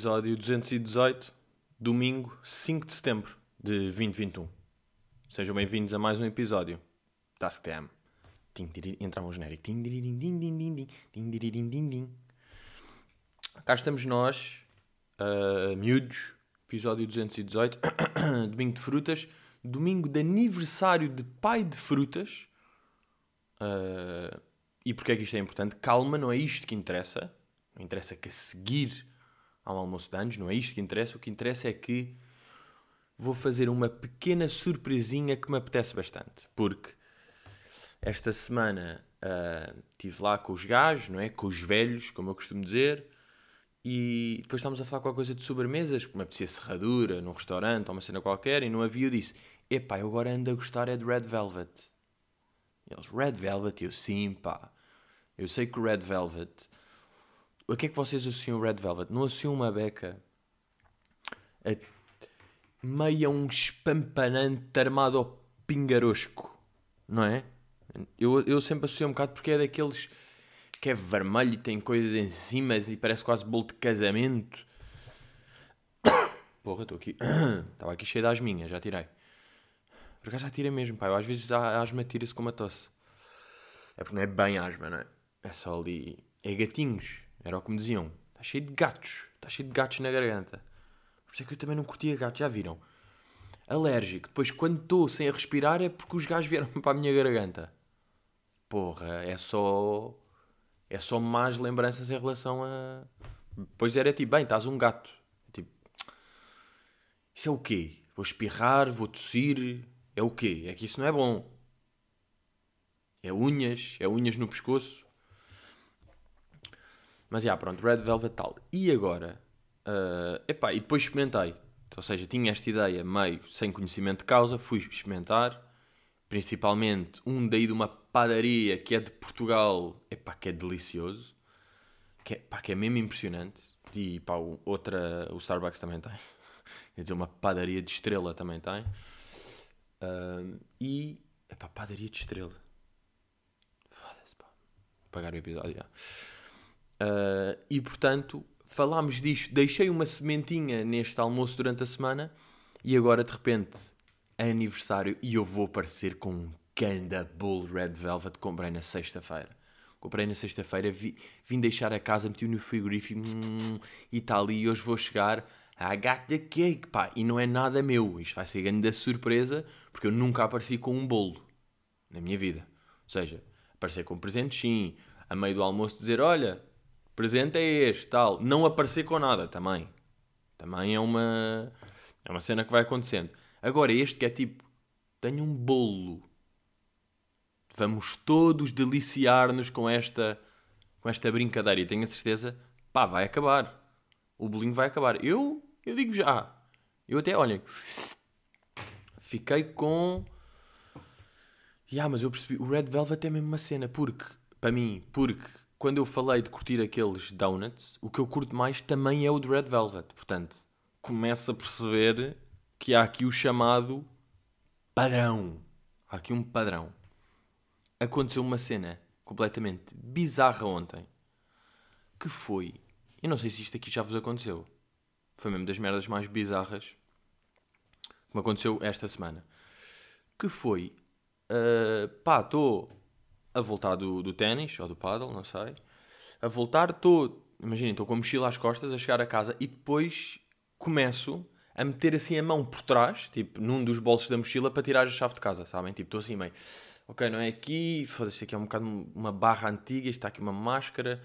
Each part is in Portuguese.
episódio 218, domingo 5 de setembro de 2021. Sejam bem-vindos a mais um episódio. Task Time. Entrava um genérico. Cá estamos nós, ah, miúdos, episódio 218, domingo de frutas, domingo de aniversário de pai de frutas. Ah, e porque é que isto é importante? Calma, não é isto que interessa. Não interessa que a seguir ao almoço de anos, não é isto que interessa. O que interessa é que vou fazer uma pequena surpresinha que me apetece bastante. Porque esta semana ah, estive lá com os gajos, não é? Com os velhos, como eu costumo dizer. E depois estávamos a falar qualquer coisa de sobremesas, porque me apetecia serradura num restaurante ou uma cena qualquer, e não havia. Eu disse: Epá, eu agora ando a gostar é de Red Velvet. E eles, Red Velvet? E eu, sim, pá. Eu sei que o Red Velvet. O que é que vocês associam Red Velvet? Não associam uma beca a meio a um espampanante armado ao pingarosco, não é? Eu, eu sempre associo um bocado porque é daqueles que é vermelho e tem coisas em cima e parece quase bolo de casamento. Porra, estou aqui. Estava aqui cheio das minhas, já tirei. Por acaso já tirei mesmo, pá. Eu, às vezes a asma tira-se com uma tosse. É porque não é bem asma, não é? É só ali. É gatinhos. Era o que me diziam. Está cheio de gatos. Está cheio de gatos na garganta. Por isso é que eu também não curtia gatos, já viram? Alérgico. Depois, quando estou sem a respirar, é porque os gajos vieram para a minha garganta. Porra, é só. É só más lembranças em relação a. Depois era tipo, bem, estás um gato. Tipo, isso é o quê? Vou espirrar, vou tossir. É o quê? É que isso não é bom. É unhas, é unhas no pescoço. Mas já, pronto, Red Velvet tal. E agora? ah, epá, e depois experimentei. Ou seja, tinha esta ideia meio sem conhecimento de causa, fui experimentar. Principalmente um daí de uma padaria que é de Portugal, epá, que é delicioso. Que é, que é mesmo impressionante. E pá, outra, o Starbucks também tem. Quer dizer, uma padaria de estrela também tem. Ah, e, epá, padaria de estrela. Foda-se, pá. Pagar o episódio, já. Uh, e portanto, falámos disto. Deixei uma sementinha neste almoço durante a semana e agora de repente é aniversário e eu vou aparecer com um ganda bolo Red Velvet que comprei na sexta-feira. Comprei na sexta-feira, vi- vim deixar a casa, meti no frigorífico hum, e está ali. E hoje vou chegar. I got the cake, pá. E não é nada meu. Isto vai ser grande surpresa porque eu nunca apareci com um bolo na minha vida. Ou seja, aparecer com presentes, sim. A meio do almoço dizer, olha, presente é este, tal. Não aparecer com nada, também. Também é uma, é uma cena que vai acontecendo. Agora, este que é tipo, tenho um bolo. Vamos todos deliciar-nos com esta, com esta brincadeira. E tenho a certeza, pá, vai acabar. O bolinho vai acabar. Eu, eu digo já. Eu até, olhem, fiquei com... Ya, mas eu percebi, o Red Velvet é mesmo uma cena, porque, para mim, porque quando eu falei de curtir aqueles donuts, o que eu curto mais também é o de Red Velvet. Portanto, começo a perceber que há aqui o chamado padrão. Há aqui um padrão. Aconteceu uma cena completamente bizarra ontem, que foi, eu não sei se isto aqui já vos aconteceu, foi mesmo das merdas mais bizarras que me aconteceu esta semana, que foi Uh, pá, estou a voltar do, do ténis ou do paddle, não sei. A voltar, estou, imaginem, estou com a mochila às costas a chegar a casa e depois começo a meter assim a mão por trás, tipo, num dos bolsos da mochila para tirar a chave de casa, sabem? Tipo, estou assim meio, ok, não é aqui, foda-se, aqui é um bocado uma barra antiga, está aqui uma máscara,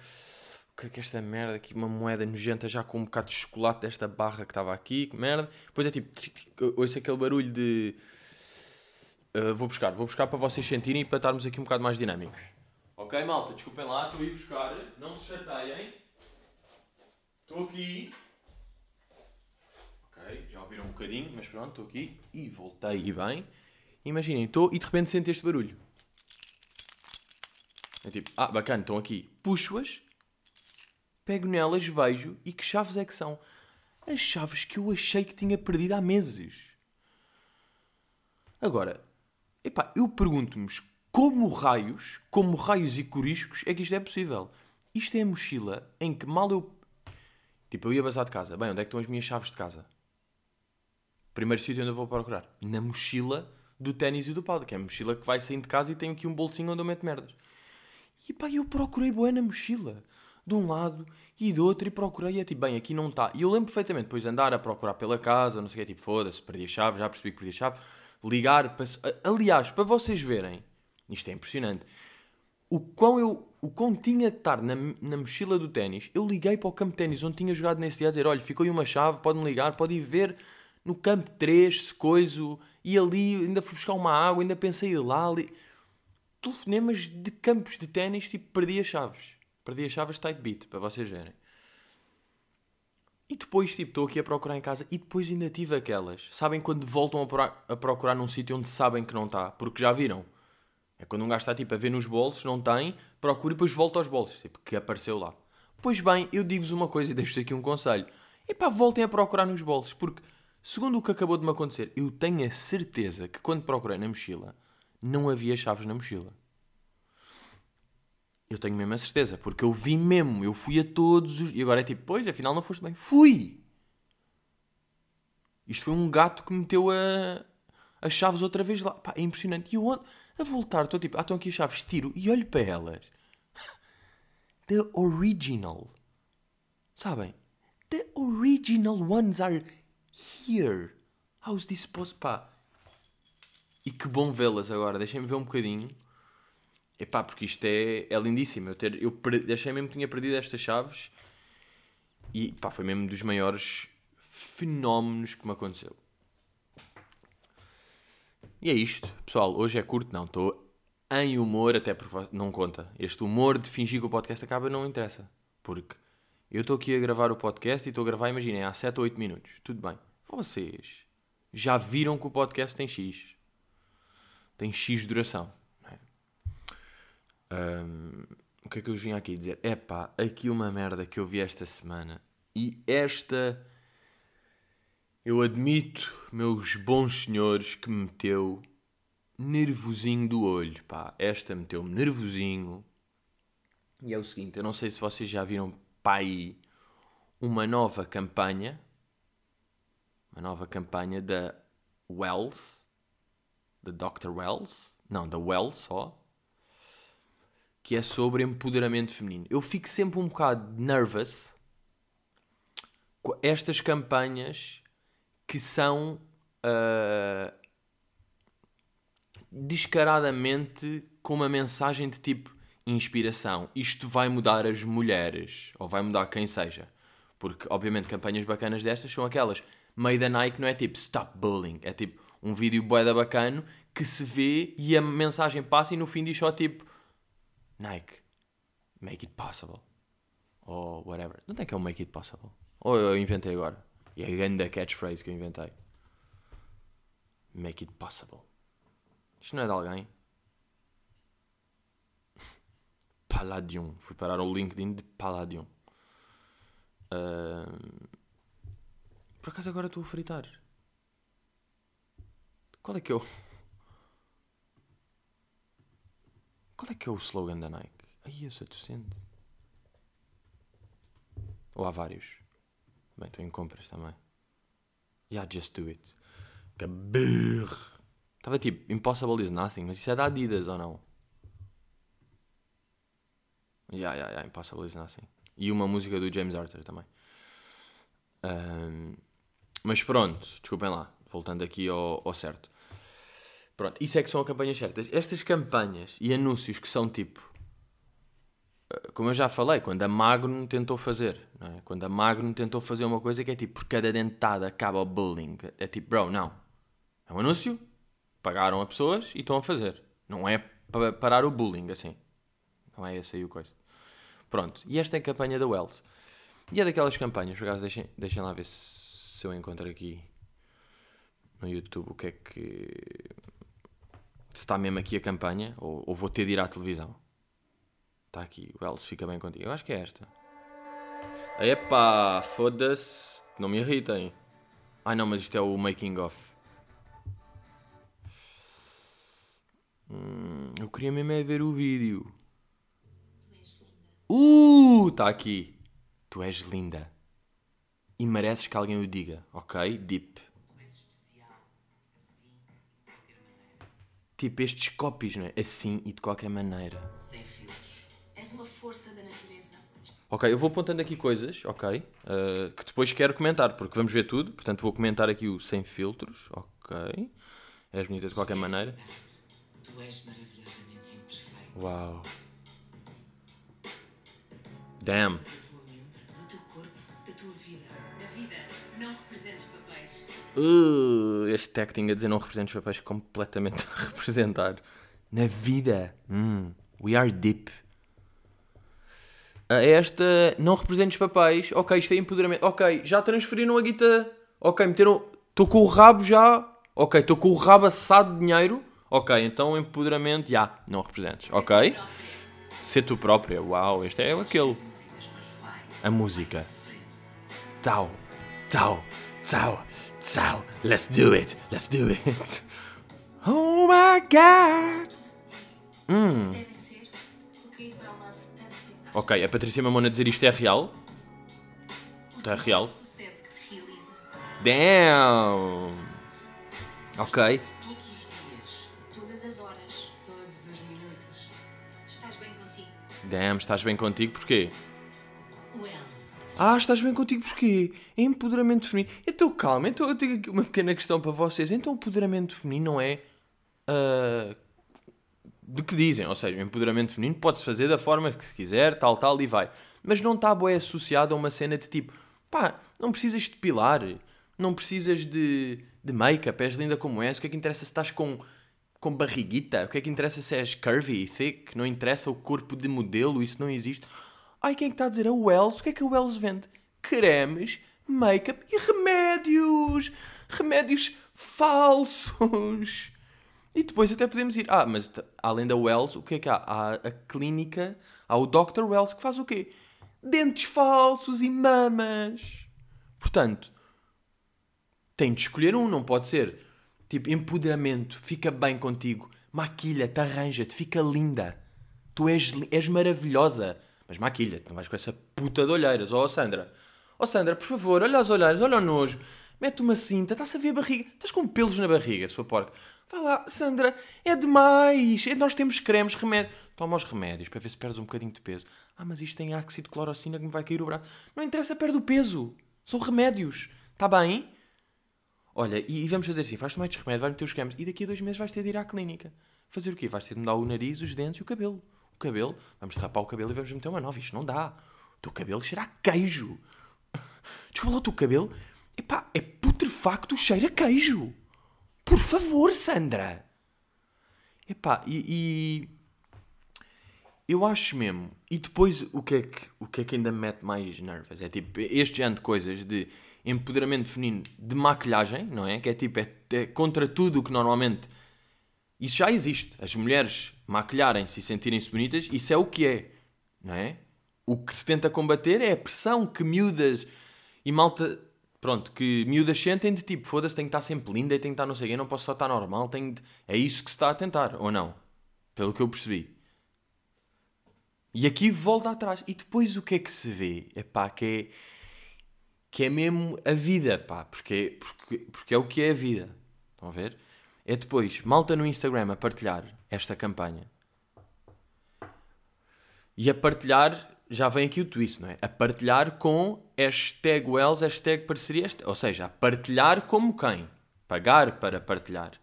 o que é que esta merda aqui, uma moeda nojenta já com um bocado de chocolate desta barra que estava aqui, que merda. Depois é tipo, ouço aquele barulho de Uh, vou buscar, vou buscar para vocês sentirem e para estarmos aqui um bocado mais dinâmicos. Ok, malta, desculpem lá, estou a ir buscar, não se chateiem. Estou aqui. Ok, já ouviram um bocadinho, mas pronto, estou aqui e voltei e bem. Imaginem, estou e de repente sinto este barulho. É tipo, ah, bacana, estão aqui. Puxo-as, pego nelas, vejo e que chaves é que são? As chaves que eu achei que tinha perdido há meses. Agora, epá, eu pergunto-me como raios, como raios e coriscos é que isto é possível? Isto é a mochila em que mal eu... Tipo, eu ia bazar de casa. Bem, onde é que estão as minhas chaves de casa? Primeiro sítio onde eu vou procurar. Na mochila do ténis e do pau, que é a mochila que vai saindo de casa e tem aqui um bolsinho onde eu meto merdas. E pá, eu procurei boa na mochila. De um lado e do outro e procurei. E é tipo, bem, aqui não está. E eu lembro perfeitamente depois de andar a procurar pela casa, não sei o que, tipo, foda-se, perdi a chave, já percebi que perdi a chave. Ligar, para... aliás, para vocês verem, isto é impressionante, o quão eu, o quão tinha de estar na, na mochila do ténis, eu liguei para o campo de ténis onde tinha jogado nesse dia a dizer, olha, ficou aí uma chave, pode-me ligar, pode ir ver no campo 3, se coiso, e ali ainda fui buscar uma água, ainda pensei ir lá, ali. Telefonemas de campos de ténis, tipo, perdi as chaves. Perdi as chaves type beat, para vocês verem. E depois, tipo, estou aqui a procurar em casa e depois ainda tive aquelas. Sabem quando voltam a, procurar, a procurar num sítio onde sabem que não está? Porque já viram. É quando um gajo está, tipo, a ver nos bolsos, não tem, procura e depois volta aos bolsos. Tipo, que apareceu lá. Pois bem, eu digo-vos uma coisa e deixo-vos aqui um conselho. E pá, voltem a procurar nos bolsos, porque Segundo o que acabou de me acontecer, eu tenho a certeza que quando procurei na mochila, não havia chaves na mochila. Eu tenho mesmo a certeza, porque eu vi mesmo, eu fui a todos os. E agora é tipo, pois, afinal não foste bem. Fui! Isto foi um gato que meteu a, as chaves outra vez lá. Pá, é impressionante. E eu a voltar, estou tipo, ah, estão aqui as chaves, tiro e olho para elas. The original. Sabem? The original ones are here. How's this possible? Pá. E que bom vê-las agora. Deixem-me ver um bocadinho. Epá, porque isto é, é lindíssimo. Eu, ter, eu achei mesmo que tinha perdido estas chaves. E pá, foi mesmo dos maiores fenómenos que me aconteceu. E é isto. Pessoal, hoje é curto, não. Estou em humor, até porque não conta. Este humor de fingir que o podcast acaba não interessa. Porque eu estou aqui a gravar o podcast e estou a gravar, imaginem, há 7 ou 8 minutos. Tudo bem. Vocês já viram que o podcast tem X. Tem X duração. Um, o que é que eu vim aqui dizer? É pá, aqui uma merda que eu vi esta semana. E esta, eu admito, meus bons senhores, que me meteu nervosinho do olho. Pá, esta meteu-me nervosinho. E é o seguinte, eu não sei se vocês já viram pai uma nova campanha, uma nova campanha da Wells, da Dr. Wells, não, da Wells só, que é sobre empoderamento feminino. Eu fico sempre um bocado nervous com estas campanhas que são uh, descaradamente com uma mensagem de tipo inspiração. Isto vai mudar as mulheres, ou vai mudar quem seja. Porque, obviamente, campanhas bacanas destas são aquelas. Meio Nike não é tipo stop bullying, é tipo um vídeo boeda bacano que se vê e a mensagem passa e no fim diz só tipo Nike, make it possible. Ou whatever. Não é que é o make it possible? Ou eu inventei agora. E é a grande catchphrase que eu inventei. Make it possible. Isto não é de alguém? Palladium. Fui parar ao LinkedIn de Palladium. Uh... Por acaso agora estou a fritar. Qual é que é o. Qual é que é o slogan da Nike? Aí eu sou docente. Ou há vários? Bem, estou em compras também. Yeah, just do it. Cabirro. Estava tipo, impossible is nothing, mas isso é da Adidas ou não? Yeah, yeah, yeah, Impossible is Nothing. E uma música do James Arthur também. Um, mas pronto, desculpem lá, voltando aqui ao, ao, certo. Pronto, isso é que são as campanhas certas. Estas campanhas e anúncios que são tipo. Eh, como eu já falei, quando a Magno tentou fazer, é? quando a Magno tentou fazer uma coisa que é tipo, por cada dentada acaba o bullying. É tipo, bro, não. É um anúncio, pagaram a pessoas e estão a fazer. Não é para parar o bullying assim. Não é esse aí o coisa. Pronto, e esta é a campanha da Wells. E é daquelas campanhas, por acaso, deixem, deixem lá ver se, se eu encontro aqui no YouTube o que é que. Se está mesmo aqui a campanha, ou, ou vou ter de ir à televisão. Está aqui, o Wells fica bem contigo. Eu acho que é esta. Epá, foda-se. Não me irritem. Ai não, mas isto é o making of. Hum, eu queria mesmo é ver o vídeo. Uh, está aqui. Tu és linda. e mereces que alguém o diga, ok? Deep. Tipo estes copies, não é? Assim e de qualquer maneira. Sem filtros. És uma força da natureza. Ok, eu vou apontando aqui coisas, ok, uh, que depois quero comentar, porque vamos ver tudo, portanto vou comentar aqui o sem filtros, ok. És bonita de qualquer maneira. Tu és maravilhosamente imperfeito. Uau. Damn. Da tua mente, do teu corpo, da tua vida. Na vida, não representes papéis. Uh, este acting a dizer não representa os papéis completamente a representar. Na vida. Hum, we are deep. A esta não representa os papéis. Ok, isto é empoderamento. Ok, já transferiram a guita. Ok, meteram. Estou com o rabo já. Ok, estou com o rabo assado de dinheiro. Ok, então empoderamento. Já, não representas. Ok? Ser tu própria. Uau, este é aquele. A música. Frente. Tau, tau, tau. Let's do it, let's do it. Oh my god. Hum. Ok, a Patrícia Mamona dizer isto é real. Isto é real. Damn. Ok. Damn, estás bem contigo porquê? Ah, estás bem contigo porquê? É empoderamento feminino. Então calma, então eu tenho aqui uma pequena questão para vocês. Então o empoderamento feminino não é. ah, de que dizem, ou seja, o empoderamento feminino pode-se fazer da forma que se quiser, tal, tal, e vai. Mas não está bué associado a uma cena de tipo, pá, não precisas de pilar, não precisas de, de make-up, és linda como és, o que é que interessa se estás com, com barriguita, o que é que interessa se és curvy, thick, não interessa o corpo de modelo, isso não existe. Ai, quem é que está a dizer? A Wells, o que é que a Wells vende? Cremes, make-up e remédios, remédios falsos. E depois até podemos ir. Ah, mas além da Wells, o que é que há? Há a clínica, há o Dr. Wells que faz o quê? Dentes falsos e mamas. Portanto, tem de escolher um, não pode ser. Tipo, empoderamento, fica bem contigo, maquilha-te, arranja-te, fica linda. Tu és, és maravilhosa. Mas maquilha-te, não vais com essa puta de olheiras. Ó Sandra, ó Sandra, por favor, olha as olheiras, olha o nojo. Mete uma cinta, está-se a ver a barriga. Estás com pelos na barriga, sua porca. Vai lá, Sandra, é demais. É- Nós temos cremes, remédios. Toma os remédios para ver se perdes um bocadinho de peso. Ah, mas isto tem ácido de clorocina que me vai cair o braço. Não interessa, perde o peso. São remédios. Está bem? Olha, e, e vamos fazer assim: vais tomar estes remédios, vais meter os cremes e daqui a dois meses vais ter de ir à clínica. Fazer o quê? Vais ter de mudar o nariz, os dentes e o cabelo. O cabelo, vamos rapar o cabelo e vamos meter uma nova. Isto não dá. O teu cabelo cheira a queijo. Desculpa lá, o teu cabelo, epá, é putrefacto, cheira a queijo. Por favor, Sandra. Epá, e, e eu acho mesmo. E depois o que, é que, o que é que ainda me mete mais nervos? É tipo este género de coisas de empoderamento feminino de maquilhagem, não é? Que é tipo, é, é contra tudo o que normalmente. Isso já existe. As mulheres maquilharem-se e sentirem-se bonitas, isso é o que é, não é? O que se tenta combater é a pressão que miúdas e malta. Pronto, que miúdas sentem de tipo, foda-se, tenho que estar sempre linda e tenho que estar não sei o quê, não posso só estar normal, tenho de... É isso que se está a tentar, ou não? Pelo que eu percebi. E aqui volta atrás. E depois o que é que se vê? É pá, que é, que é mesmo a vida, pá, porque, porque, porque é o que é a vida. Estão a ver? É depois, malta no Instagram a partilhar esta campanha. E a partilhar, já vem aqui o twist, não é? A partilhar com hashtag Wells, hashtag parceria, hashtag- ou seja, a partilhar como quem? Pagar para partilhar.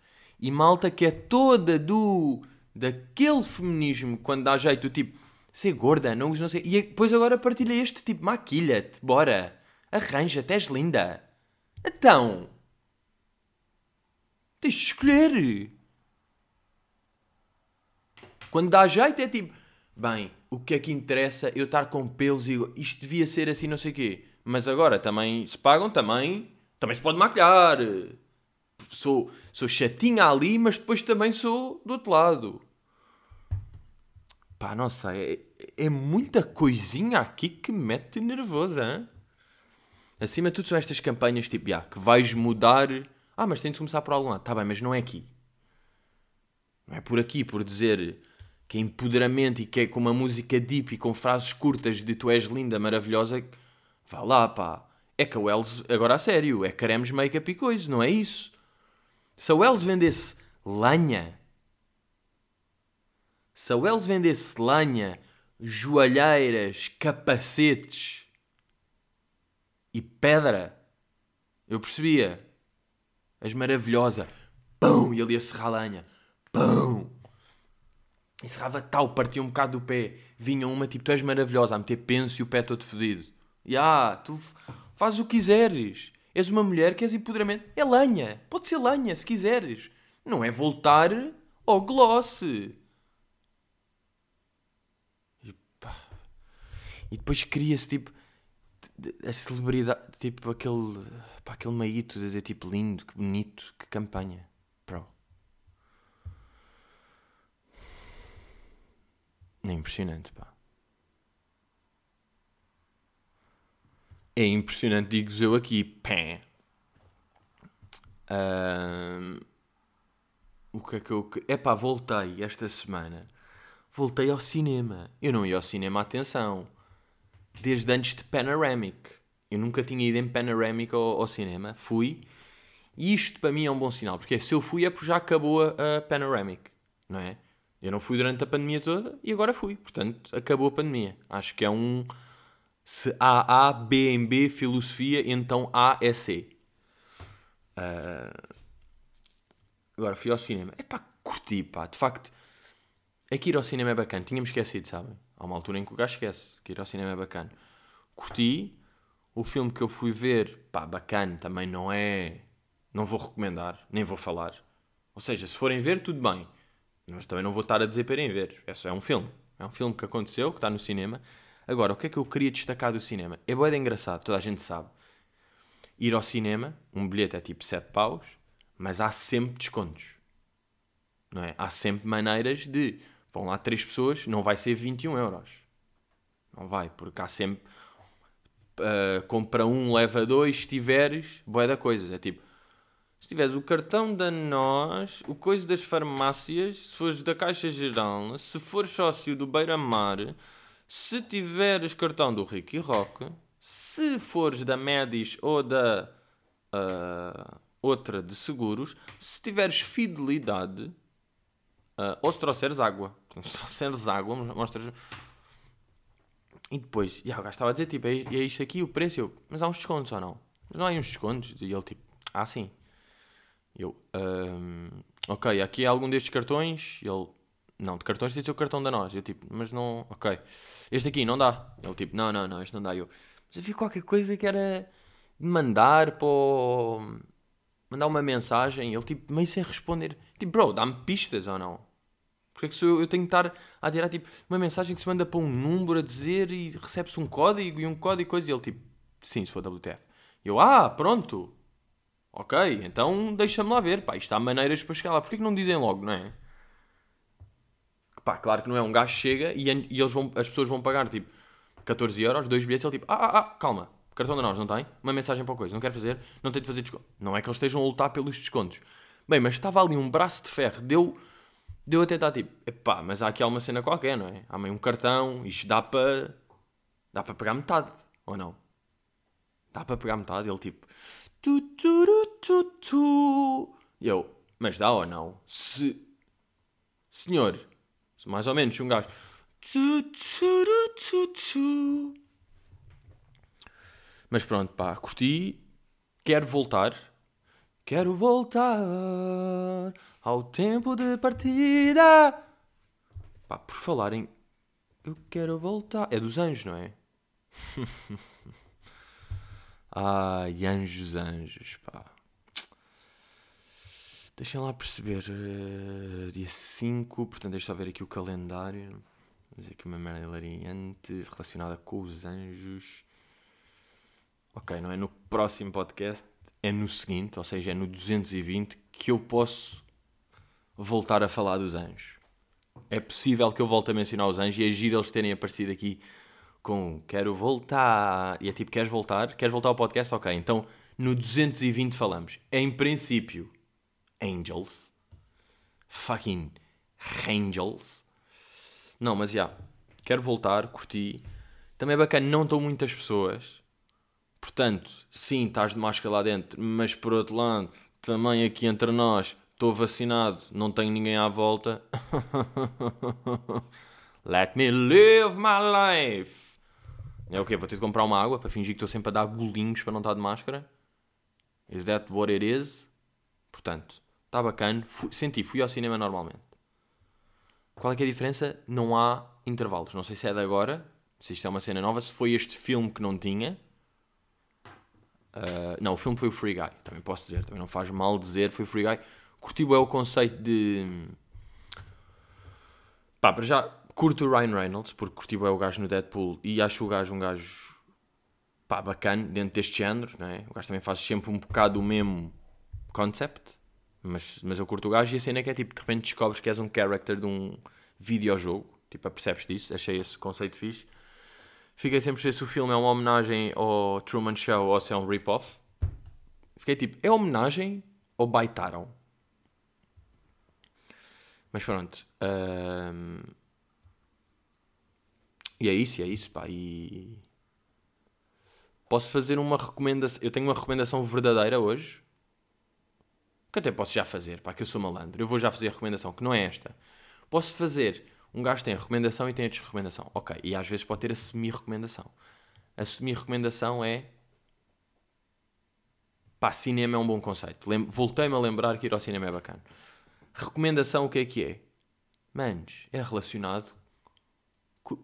E malta que é toda do daquele feminismo, quando dá jeito, tipo, ser gorda, não usa, não sei. E depois agora partilha este tipo, maquilha-te, bora, arranja-te, és linda. Então, tens de escolher. Quando dá jeito é tipo, bem, o que é que interessa eu estar com pelos e isto devia ser assim, não sei o quê. Mas agora também, se pagam também, também se pode maquilhar. Sou, sou chatinha ali, mas depois também sou do outro lado. Pá, não sei, é, é muita coisinha aqui que me mete nervoso, hein? Acima de tudo são estas campanhas tipo, já, que vais mudar... Ah, mas tem de começar por algum lado. Tá bem, mas não é aqui. Não é por aqui, por dizer que é empoderamento e que é com uma música deep e com frases curtas de tu és linda, maravilhosa. Vá lá, pá. É que a Wells, agora a sério, é cremes, make-up e coisa, não é isso? Se a Wells vendesse lenha, se a Wells vendesse lenha, joalheiras, capacetes e pedra, eu percebia. As maravilhosa. Pão! E ele ia serrar a lenha. Pão! E serrava tal, partia um bocado do pé. Vinha uma tipo, tu és maravilhosa, a meter penso e o pé todo fodido. E ah, tu fazes o que quiseres. És uma mulher que és empoderamento. É lenha. Pode ser lenha, se quiseres. Não é voltar ao gloss. E, pá. e depois cria-se tipo a celebridade, tipo aquele, pá, aquele meito de dizer tipo lindo, que bonito, que campanha. Bro. É impressionante, pá. É impressionante, digo-vos eu aqui. Pé. O que é que eu. É pá, voltei esta semana. Voltei ao cinema. Eu não ia ao cinema, atenção. Desde antes de Panoramic. Eu nunca tinha ido em Panoramic ao, ao cinema. Fui. E isto para mim é um bom sinal. Porque se eu fui é porque já acabou a, a Panoramic. Não é? Eu não fui durante a pandemia toda e agora fui. Portanto, acabou a pandemia. Acho que é um se há A, B em B, filosofia, então A é C. Uh... Agora fui ao cinema. É pá, curti, pá. De facto, é que ir ao cinema é bacana. Tínhamos esquecido, sabem? Há uma altura em que o gajo esquece que ir ao cinema é bacana. Curti. O filme que eu fui ver, pá, bacana, também não é. Não vou recomendar, nem vou falar. Ou seja, se forem ver, tudo bem. Mas também não vou estar a dizer para irem ver. É só é um filme. É um filme que aconteceu, que está no cinema. Agora, o que é que eu queria destacar do cinema? É boa engraçado, toda a gente sabe. Ir ao cinema, um bilhete é tipo 7 paus, mas há sempre descontos. Não é? Há sempre maneiras de. Vão lá três pessoas, não vai ser 21 euros. Não vai, porque há sempre. Uh, compra um, leva dois, se tiveres, boé da coisas. É tipo, se tiveres o cartão da nós, o coisa das farmácias, se fores da Caixa Geral, se fores sócio do Beira Mar, se tiveres cartão do Ricky Rock, se fores da Medis ou da uh, outra de seguros, se tiveres fidelidade uh, ou se trouxeres água. Se trouxeres água, mostras. E depois, e o gajo estava a dizer, tipo, é, é isto aqui o preço. Eu, mas há uns descontos ou não? Mas não há uns descontos? E ele, tipo, ah, sim. Eu, um, ok, aqui há algum destes cartões. Ele, não, de cartões tem de ser o cartão da nós. Eu tipo, mas não, ok. Este aqui não dá. Ele tipo, não, não, não, este não dá. Eu, mas havia qualquer coisa que era mandar para o... mandar uma mensagem. Ele tipo, meio sem responder. Tipo, bro, dá-me pistas ou não? Porque é que eu, eu tenho que estar a tirar tipo uma mensagem que se manda para um número a dizer e recebe-se um código e um código e coisa. E ele tipo, sim, se for WTF. Eu, ah, pronto. Ok, então deixa-me lá ver. Pá, isto há maneiras para chegar lá. Porquê que não dizem logo, não é? Pá, claro que não é. Um gajo chega e, e eles vão, as pessoas vão pagar tipo 14 euros, dois bilhetes. Ele tipo, ah, ah, ah, calma, cartão da nós, não tem? Uma mensagem para a coisa, não quero fazer, não tenho de fazer desconto. Não é que eles estejam a lutar pelos descontos. Bem, mas estava ali um braço de ferro, deu, deu a tentar tipo, epá, mas há aqui alguma cena qualquer, não é? Há meio um cartão, isto dá para. dá para pegar metade, ou não? Dá para pegar metade? Ele tipo. Tu, tu, tu, tu, E eu, mas dá ou não? Se. Senhor, mais ou menos, um gajo. Mas pronto, pá, curti. Quero voltar. Quero voltar ao tempo de partida. Pá, por falarem. Eu quero voltar. É dos anjos, não é? Ai, anjos, anjos, pá. Deixem lá perceber. Uh, dia 5, portanto, deixa eu ver aqui o calendário. Vamos ver aqui uma merda hilariante relacionada com os anjos. Ok, não é no próximo podcast, é no seguinte, ou seja, é no 220 que eu posso voltar a falar dos anjos. É possível que eu volte a mencionar os anjos e é giro eles terem aparecido aqui com quero voltar. E é tipo, queres voltar? Queres voltar ao podcast? Ok, então no 220 falamos. Em princípio, Angels. Fucking Angels. Não, mas já. Yeah, quero voltar, curti. Também é bacana, não estão muitas pessoas. Portanto, sim, estás de máscara lá dentro, mas por outro lado, também aqui entre nós, estou vacinado, não tenho ninguém à volta. Let me live my life. É o quê? Vou ter de comprar uma água para fingir que estou sempre a dar golinhos para não estar de máscara? Is that what it is? Portanto, está bacana. Fui, senti, fui ao cinema normalmente. Qual é é a diferença? Não há intervalos. Não sei se é de agora, se isto é uma cena nova, se foi este filme que não tinha. Uh, não, o filme foi o Free Guy, também posso dizer, também não faz mal dizer, foi o Free Guy. Curti é o conceito de. Pá, para já curto o Ryan Reynolds, porque curti é o gajo no Deadpool e acho o gajo um gajo pá, bacana dentro deste género, não é? O gajo também faz sempre um bocado o mesmo concept, mas, mas eu curto o gajo e a cena é que é tipo, de repente descobres que és um character de um videojogo, tipo, apercebes disso, achei esse conceito fixe. Fiquei sempre a ver se o filme é uma homenagem ao Truman Show ou se é um rip-off. Fiquei tipo, é homenagem ou baitaram? Mas pronto. E é isso, é isso, pá. E posso fazer uma recomendação. Eu tenho uma recomendação verdadeira hoje. Que até posso já fazer, pá, que eu sou malandro. Eu vou já fazer a recomendação, que não é esta. Posso fazer. Um gajo tem a recomendação e tem a desrecomendação. Ok, e às vezes pode ter a semi-recomendação. A semi-recomendação é. Pá, cinema é um bom conceito. Lem... Voltei-me a lembrar que ir ao cinema é bacana. Recomendação, o que é que é? Manos, é relacionado.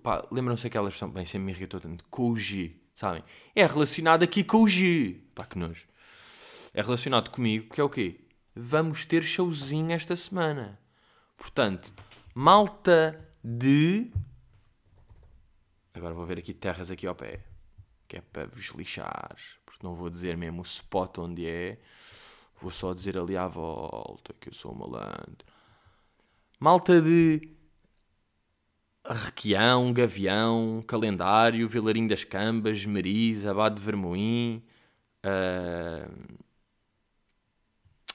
Pá, lembram-se aquela versão. Bem, sempre me irritou tanto. Com o G, sabem? É relacionado aqui com o G. Pá, que nojo. É relacionado comigo, que é o quê? Vamos ter showzinho esta semana. Portanto, malta de. Agora vou ver aqui terras aqui ao pé. Que é para vos lixar. Porque não vou dizer mesmo o spot onde é. Vou só dizer ali à volta que eu sou malandro. Malta de Requião, Gavião, Calendário, Vilarinho das Cambas, Meriz, Abade de Vermoim, uh,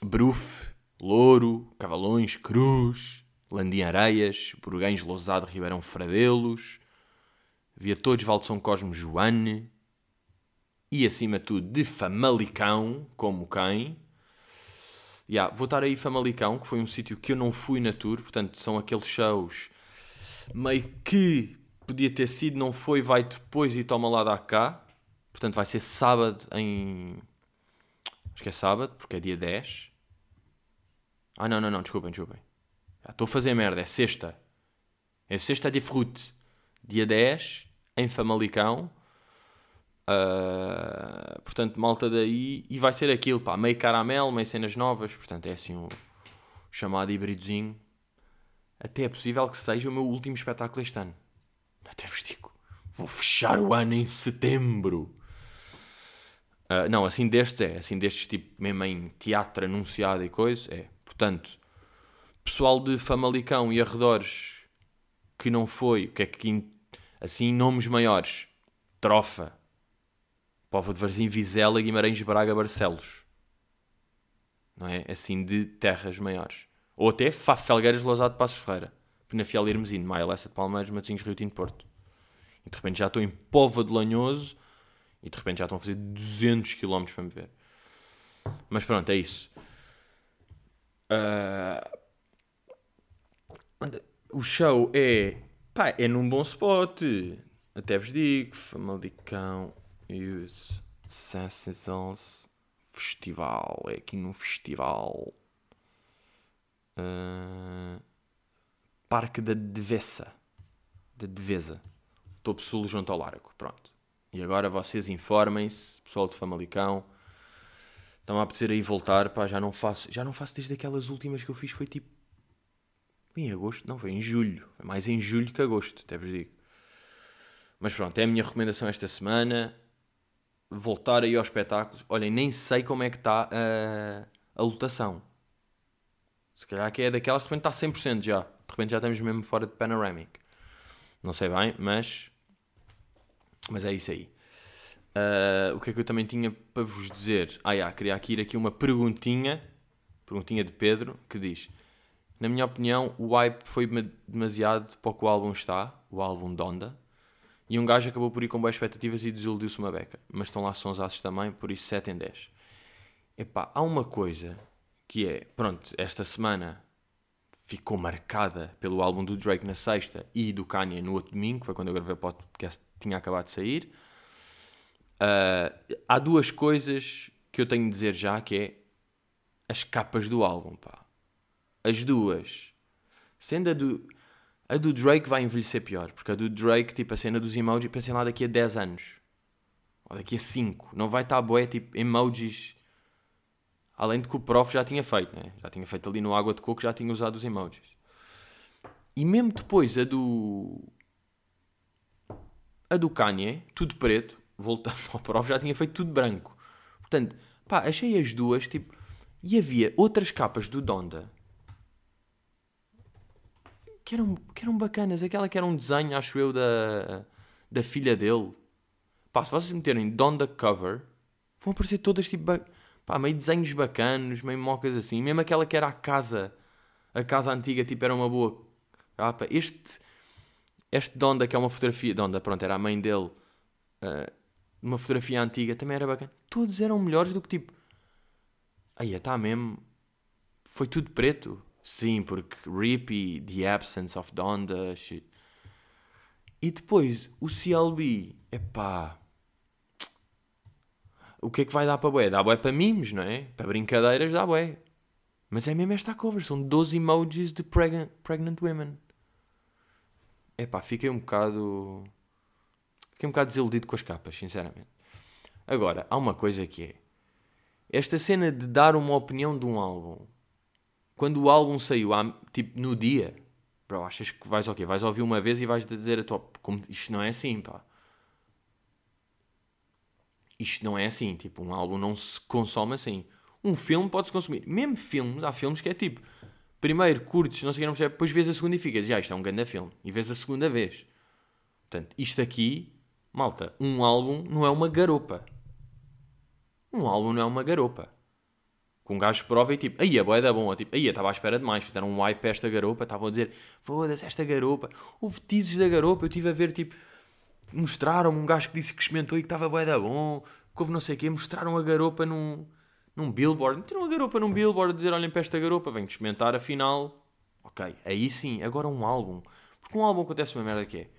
Bruf, Louro, Cavalões, Cruz, Landim Areias, Burgães, Lousado, Ribeirão Fradelos, via todos Val de São Cosme, Joane, e acima de tudo de Famalicão, como quem. Yeah, vou estar aí Famalicão, que foi um sítio que eu não fui na tour, portanto são aqueles shows meio que podia ter sido, não foi, vai depois e toma lá da cá. Portanto vai ser sábado em. Acho que é sábado, porque é dia 10. Ah não, não, não, desculpem, desculpem. Estou a fazer merda, é sexta. É sexta de frute. Dia 10, em Famalicão. Uh, portanto, malta daí. E vai ser aquilo, pá, meio caramelo, meio cenas novas. Portanto, é assim o chamado híbridozinho. Até é possível que seja o meu último espetáculo este ano. Até vos digo. Vou fechar o ano em setembro. Uh, não, assim destes é. Assim destes, tipo, mesmo em teatro anunciado e coisa, é. Portanto, pessoal de Famalicão e arredores que não foi, que é que assim nomes maiores, Trofa, Povo de Varzim, Vizela, Guimarães, Braga, Barcelos, não é? Assim de terras maiores. Ou até Felgueiras, Lousado, Passos Ferreira, Penafiel, Irmesino, Maia, Lessa de Palmeiras, Matosinhos, Rio Tinto, Porto. E de repente já estou em Pova de Lanhoso e de repente já estão a fazer 200 km para me ver. Mas pronto, é isso. Uh, o show é. Pá, é num bom spot. Até vos digo. Famalicão Youth Sensations Festival. É aqui num festival. Uh, Parque da Devesa. Da Devesa. Topo Sul junto ao Largo. Pronto. E agora vocês informem-se, pessoal de Famalicão. Estão a apetecer aí voltar, pá, já não faço, já não faço desde aquelas últimas que eu fiz, foi tipo em agosto, não, foi em julho. Foi mais em julho que agosto, até vos digo. Mas pronto, é a minha recomendação esta semana. Voltar aí aos espetáculos. Olhem, nem sei como é que está a, a lotação. Se calhar que é daquelas de repente está 100% já. De repente já estamos mesmo fora de Panoramic. Não sei bem, mas. Mas é isso aí. Uh, o que é que eu também tinha para vos dizer? Ah, já, queria aqui ir aqui uma perguntinha. Perguntinha de Pedro que diz: na minha opinião, o hype foi demasiado para o que o álbum está, o álbum Donda, E um gajo acabou por ir com boas expectativas e desiludiu-se uma beca. Mas estão lá sons aços também, por isso 7 em 10. Epá, há uma coisa que é, pronto, esta semana ficou marcada pelo álbum do Drake na sexta e do Kanye no outro domingo, foi quando eu gravei o podcast, tinha acabado de sair. Uh, há duas coisas que eu tenho de dizer já, que é as capas do álbum, pá. As duas. Sendo a do... A do Drake vai envelhecer pior, porque a do Drake, tipo, a cena dos emojis, pensem lá daqui a 10 anos. Ou daqui a 5. Não vai estar boé, tipo, emojis... Além de que o prof já tinha feito, né? Já tinha feito ali no água de coco, já tinha usado os emojis. E mesmo depois a do... A do Kanye, tudo preto, voltando ao prof, já tinha feito tudo branco. Portanto, pá, achei as duas, tipo... E havia outras capas do Donda que eram, que eram bacanas. Aquela que era um desenho, acho eu, da, da filha dele. Pá, se vocês meterem Donda Cover, vão aparecer todas tipo. Pá, meio desenhos bacanos, meio mocas assim. Mesmo aquela que era a casa. A casa antiga, tipo, era uma boa capa. Este. Este Donda, que é uma fotografia. Donda, pronto, era a mãe dele. Uh, uma fotografia antiga, também era bacana. Todos eram melhores do que tipo. Aí, está mesmo. Foi tudo preto. Sim, porque Rippy, The Absence of Donda, shit. E depois, o CLB, epá. O que é que vai dar para bué? Dá bué para mimos, não é? Para brincadeiras dá bué. Mas é mesmo esta cover, são 12 emojis de pregnant, pregnant women. Epá, fiquei um bocado... Fiquei um bocado desiludido com as capas, sinceramente. Agora, há uma coisa que é... Esta cena de dar uma opinião de um álbum quando o álbum saiu, tipo, no dia, bro, achas que vais o quê? Vais ouvir uma vez e vais dizer a top. Como, isto não é assim, pá. Isto não é assim, tipo, um álbum não se consome assim. Um filme pode-se consumir. Mesmo filmes, há filmes que é tipo, primeiro curtes, não sei o que, não percebe, depois vês a segunda e ficas, já, isto é um grande filme. E vês a segunda vez. Portanto, isto aqui, malta, um álbum não é uma garopa. Um álbum não é uma garopa. Com um gajo prova e tipo, aí a boia da bom, tipo, aí estava à espera demais, fizeram um hype esta garopa, estavam a dizer, foda-se esta garopa, houve teases da garopa, eu estive a ver tipo, mostraram-me um gajo que disse que experimentou e que estava boia da bom, que houve não sei o quê, mostraram a garopa num, num billboard, meteram a garopa num billboard a dizer, olhem para esta garopa, venho experimentar, afinal, ok, aí sim, agora um álbum, porque um álbum acontece uma merda que é,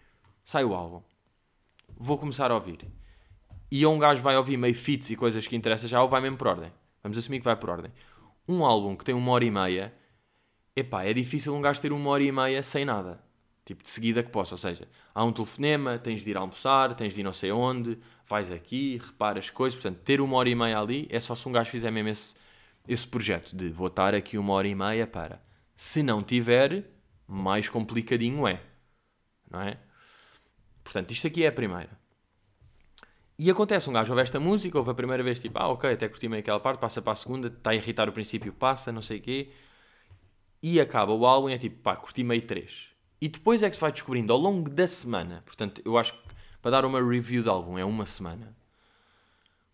sai o álbum, vou começar a ouvir, e um gajo vai ouvir meio fits e coisas que interessam já ou vai mesmo por ordem. Vamos assumir que vai por ordem. Um álbum que tem uma hora e meia, epá, é difícil um gajo ter uma hora e meia sem nada. Tipo, de seguida que possa. Ou seja, há um telefonema, tens de ir almoçar, tens de ir não sei onde, vais aqui, reparas coisas. Portanto, ter uma hora e meia ali é só se um gajo fizer mesmo esse, esse projeto de vou estar aqui uma hora e meia para. Se não tiver, mais complicadinho é. Não é? Portanto, isto aqui é a primeira. E acontece, um gajo ouve esta música, ouve a primeira vez, tipo, ah, ok, até curti meio aquela parte, passa para a segunda, está a irritar o princípio, passa, não sei o quê. E acaba o álbum é tipo, pá, curti meio três. E depois é que se vai descobrindo ao longo da semana, portanto, eu acho que para dar uma review de álbum é uma semana,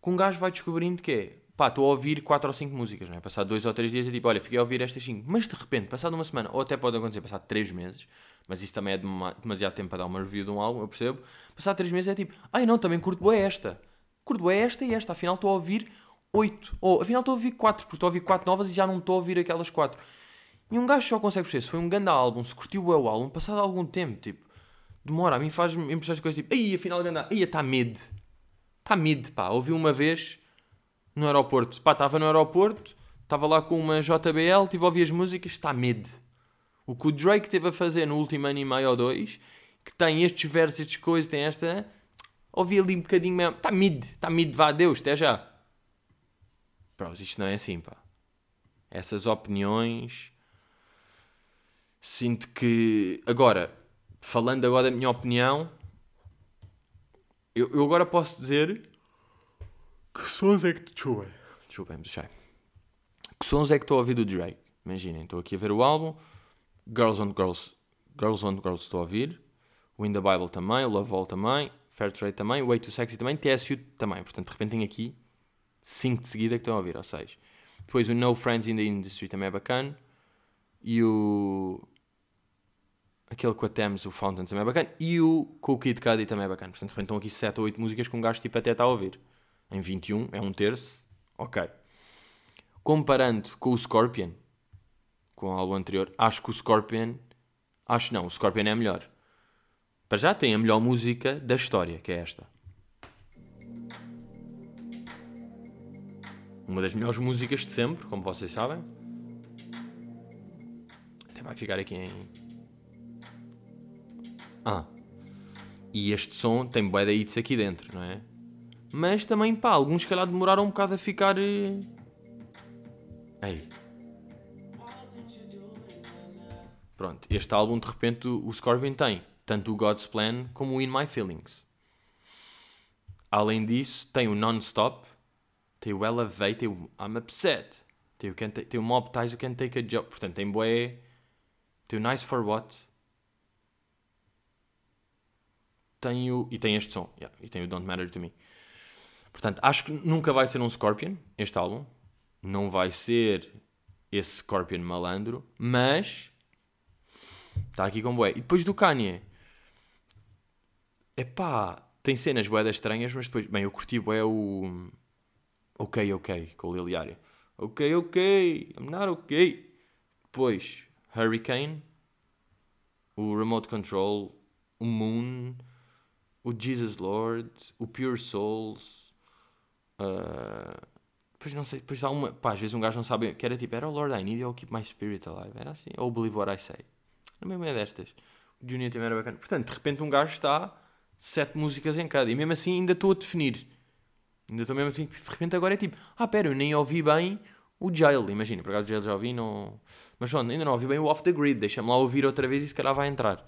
que um gajo vai descobrindo que é, pá, estou a ouvir quatro ou cinco músicas, não é? Passado dois ou três dias é tipo, olha, fiquei a ouvir estas cinco. Mas de repente, passado uma semana, ou até pode acontecer, passado três meses, mas isso também é demasiado tempo para dar uma review de um álbum, eu percebo. Passado 3 meses é tipo, ai não, também curto bem esta. Curto bem esta e esta, afinal estou a ouvir 8. Ou afinal estou a ouvir 4, porque estou a ouvir 4 novas e já não estou a ouvir aquelas 4. E um gajo só consegue perceber se foi um grande álbum, se curtiu o álbum, passado algum tempo, tipo, demora. A mim faz-me impressões coisas tipo, ai, afinal, grande ai, está mid. Está mid, pá. Ouvi uma vez no aeroporto, pá, estava no aeroporto, estava lá com uma JBL, tive a ouvir as músicas, está mid. O que o Drake teve a fazer no último ano e meio ou dois, que tem estes versos, estas coisas, tem esta. Ouvi ali um bocadinho mesmo. Está mid, está mid, vá, Deus, até já. Bros, isto não é assim, pá. Essas opiniões. Sinto que. Agora, falando agora da minha opinião, eu, eu agora posso dizer. Que sons é que. Deixa eu ver. Deixa eu ver, deixa Que sons é que estou a ouvir do Drake? Imaginem, estou aqui a ver o álbum Girls on Girls, Girls on Girls estou a ouvir, Win the Bible também, Love All também, Fair Trade também, Way Too Sexy também, TSU também. Portanto, de repente tenho aqui 5 de seguida que estão a ouvir, ou 6. Depois o No Friends in the Industry também é bacana. E o. Aquele com a Thames, o Fountain também é bacana. E o com o Kid também é bacana. Portanto, de repente estão aqui 7 ou 8 músicas que um gajo tipo até está a ouvir. Em 21, é um terço. Ok. Comparando com o Scorpion, com o álbum anterior, acho que o Scorpion. Acho não, o Scorpion é melhor. Para já tem a melhor música da história, que é esta. Uma das melhores músicas de sempre, como vocês sabem. Até vai ficar aqui em. Ah. E este som tem bué de hits aqui dentro, não é? Mas também, pá, alguns se calhar demoraram um bocado a ficar. eh, Ei. Pronto, este álbum de repente o Scorpion tem tanto o God's Plan como o In My Feelings. Além disso, tem o Non-Stop, tem o Elevate, tem o I'm Upset, tem o, Can't tem o Mob Ties, o Can't Take a Job. Portanto, tem bué. Tem o Nice for What. Tem o, e tem este som. yeah, e tem o Don't Matter to Me. Portanto, acho que nunca vai ser um Scorpion, este álbum. Não vai ser esse Scorpion malandro, mas está aqui com bué. E depois do Kanye, epá, tem cenas bué estranhas, mas depois, bem, eu curti bué o Ok, ok, com o Lil Yachty. Ok, ok, I'm not ok. Depois, Hurricane, o Remote Control, o Moon, o Jesus Lord, o Pure Souls. ah, depois não sei, depois há uma. Pá, às vezes um gajo não sabe. Que era tipo, era o Lord I Need ou Keep My Spirit Alive. Era assim. Ou Believe What I Say. Não mesmo é destas. O Junior também era bacana. Portanto, de repente um gajo está sete músicas em cada. E mesmo assim ainda estou a definir. Ainda estou mesmo assim. De repente agora é tipo, ah, pera, eu nem ouvi bem o Jail. Imagina, por acaso o Jail já ouvi, não. Mas pronto, ainda não ouvi bem o Off the Grid. Deixa-me lá ouvir outra vez e se calhar vai entrar.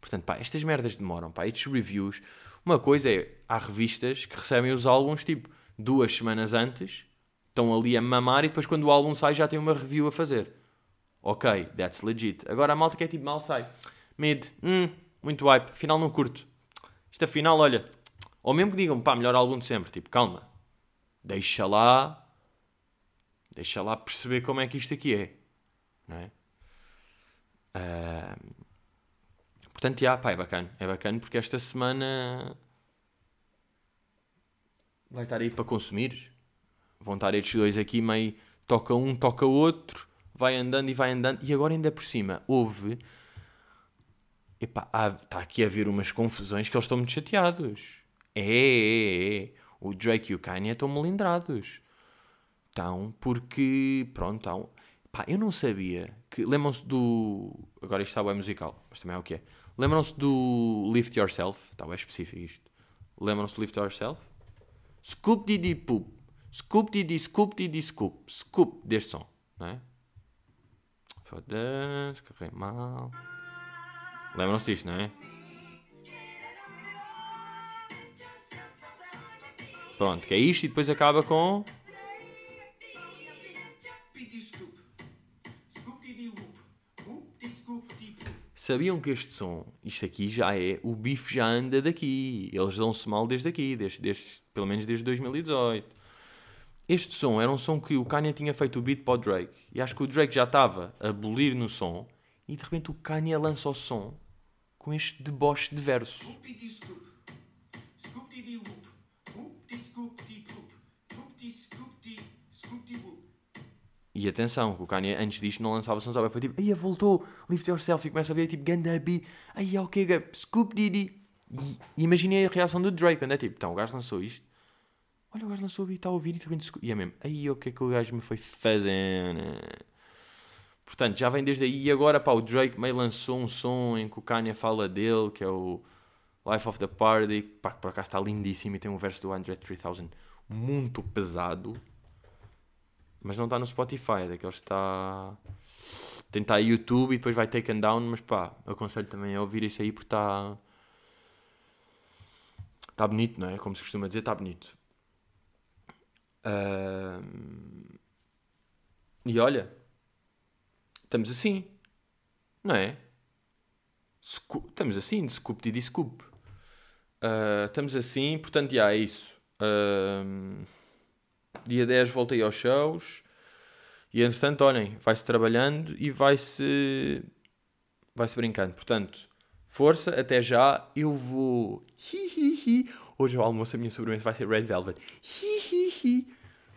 Portanto, pá, estas merdas demoram, pá. Estes reviews. Uma coisa é, há revistas que recebem os álbuns tipo duas semanas antes, estão ali a mamar e depois quando o álbum sai já tem uma review a fazer. Ok, that's legit. Agora a malta que é tipo mal sai. Mid, hum, muito hype, afinal não curto. Isto afinal, olha, ou mesmo que digam, pá, melhor álbum de sempre, tipo, calma, deixa lá, deixa lá perceber como é que isto aqui é, não é? Ahm, portanto, já, pá, é bacana, é bacana porque esta semana vai estar aí para consumir. Vão estar estes dois aqui meio toca um, toca outro, vai andando e vai andando. E agora ainda por cima houve. Epá, está aqui a haver umas confusões que eles estão muito chateados. É, é, é. O Drake e o Kanye estão melindrados. Estão porque, pronto, estão... Pá, eu não sabia que... Lembram-se do... Agora isto está bem musical, mas também é o que é. Lembram-se do Lift Yourself? Está bem específico isto. Lembram-se do Lift Yourself? Scoop Didi Poop. Scoop Didi Scoop Didi Scoop. Scoop deste som, não é? Foda-se, carreguei mal. Lembram-se disto, não é? Pronto, que é isto e depois acaba com. Sabiam que este som, isto aqui já é, o bife já anda daqui. Eles dão-se mal desde aqui, desde, desde, pelo menos desde 2018. Este som era um som que o Kanye tinha feito o beat para o Drake. E acho que o Drake já estava a abolir no som. E de repente o Kanye lança o som com este deboche de verso. E atenção, que o Kanye antes disto não lançava sons, foi tipo, aí voltou, lift yourself, e começa a ver tipo, ganda beat, aí ok, scoop didi. E imaginei a reação do Drake, quando é tipo, então o gajo lançou isto, olha o gajo lançou o beat, está a ouvir e scoop- e é mesmo, aí o que é que o gajo me foi fazendo? Portanto, já vem desde aí, e agora pá, o Drake meio lançou um som em que o Kanye fala dele, que é o Life of the Party, pá, que por acaso está lindíssimo e tem um verso do Andre 3000 muito pesado. Mas não está no Spotify, é daqueles que está. Tem estar YouTube e depois vai taken down, mas pá, aconselho também a ouvir isso aí porque está. Está bonito, não é? Como se costuma dizer, está bonito. Ahm, E olha, estamos assim, não é? Sco- Estamos assim, de scoop de scoop. Ah, estamos assim, portanto, já é isso. Ahm, Dia 10 voltei aos shows. E entretanto, olhem, vai-se trabalhando e vai-se vai-se brincando. Portanto, força, até já. Eu vou. Hoje ao almoço a minha sobremesa vai ser Red Velvet. Hi, hi, aqui.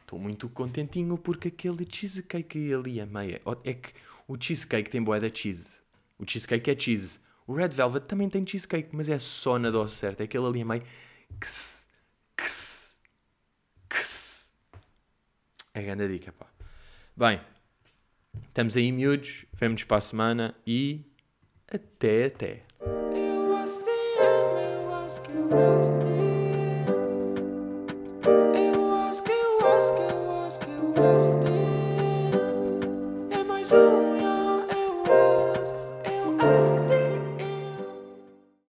Estou muito contentinho porque aquele cheesecake ali a meia. Oh, é que o cheesecake tem boeda cheese. O cheesecake é cheese. O Red Velvet também tem cheesecake, mas é só na dose certa. É aquele ali é é a meia Kss, kss, kss. É grande dica, pá. Bem, estamos aí, miúdos. Vemo-nos para a semana e. Até, até.